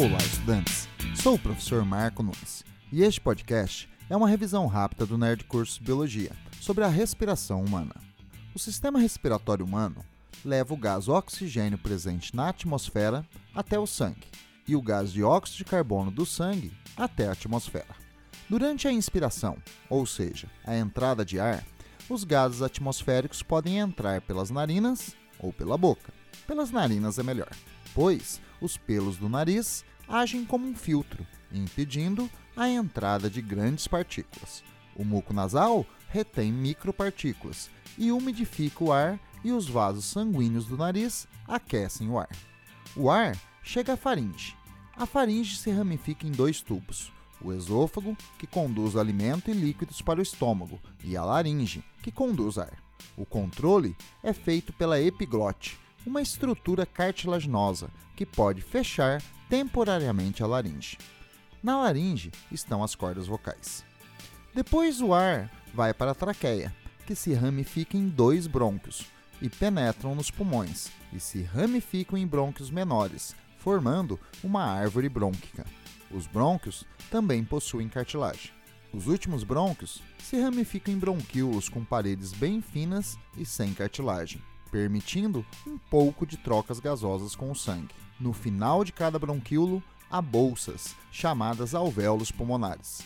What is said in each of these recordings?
Olá, estudantes! Sou o professor Marco Nunes e este podcast é uma revisão rápida do Nerd Curso Biologia sobre a respiração humana. O sistema respiratório humano leva o gás oxigênio presente na atmosfera até o sangue e o gás dióxido de carbono do sangue até a atmosfera. Durante a inspiração, ou seja, a entrada de ar, os gases atmosféricos podem entrar pelas narinas ou pela boca. Pelas narinas é melhor, pois os pelos do nariz agem como um filtro, impedindo a entrada de grandes partículas. O muco nasal retém micropartículas e umidifica o ar e os vasos sanguíneos do nariz aquecem o ar. O ar chega à faringe. A faringe se ramifica em dois tubos: o esôfago, que conduz alimento e líquidos para o estômago, e a laringe, que conduz ar. O controle é feito pela epiglote, uma estrutura cartilaginosa que pode fechar temporariamente a laringe. Na laringe estão as cordas vocais. Depois o ar vai para a traqueia, que se ramifica em dois brônquios e penetram nos pulmões e se ramificam em brônquios menores, formando uma árvore brônquica. Os brônquios também possuem cartilagem. Os últimos brônquios se ramificam em bronquíolos com paredes bem finas e sem cartilagem, permitindo um pouco de trocas gasosas com o sangue. No final de cada bronquíolo há bolsas, chamadas alvéolos pulmonares.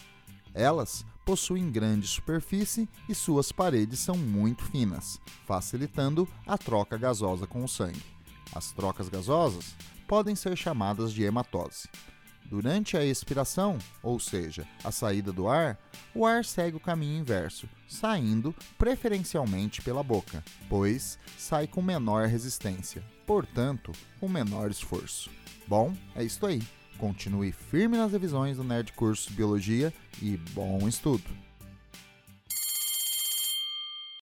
Elas possuem grande superfície e suas paredes são muito finas, facilitando a troca gasosa com o sangue. As trocas gasosas podem ser chamadas de hematose. Durante a expiração, ou seja, a saída do ar, o ar segue o caminho inverso, saindo preferencialmente pela boca, pois sai com menor resistência, portanto, com menor esforço. Bom, é isso aí. Continue firme nas revisões do Nerd Curso Biologia e bom estudo!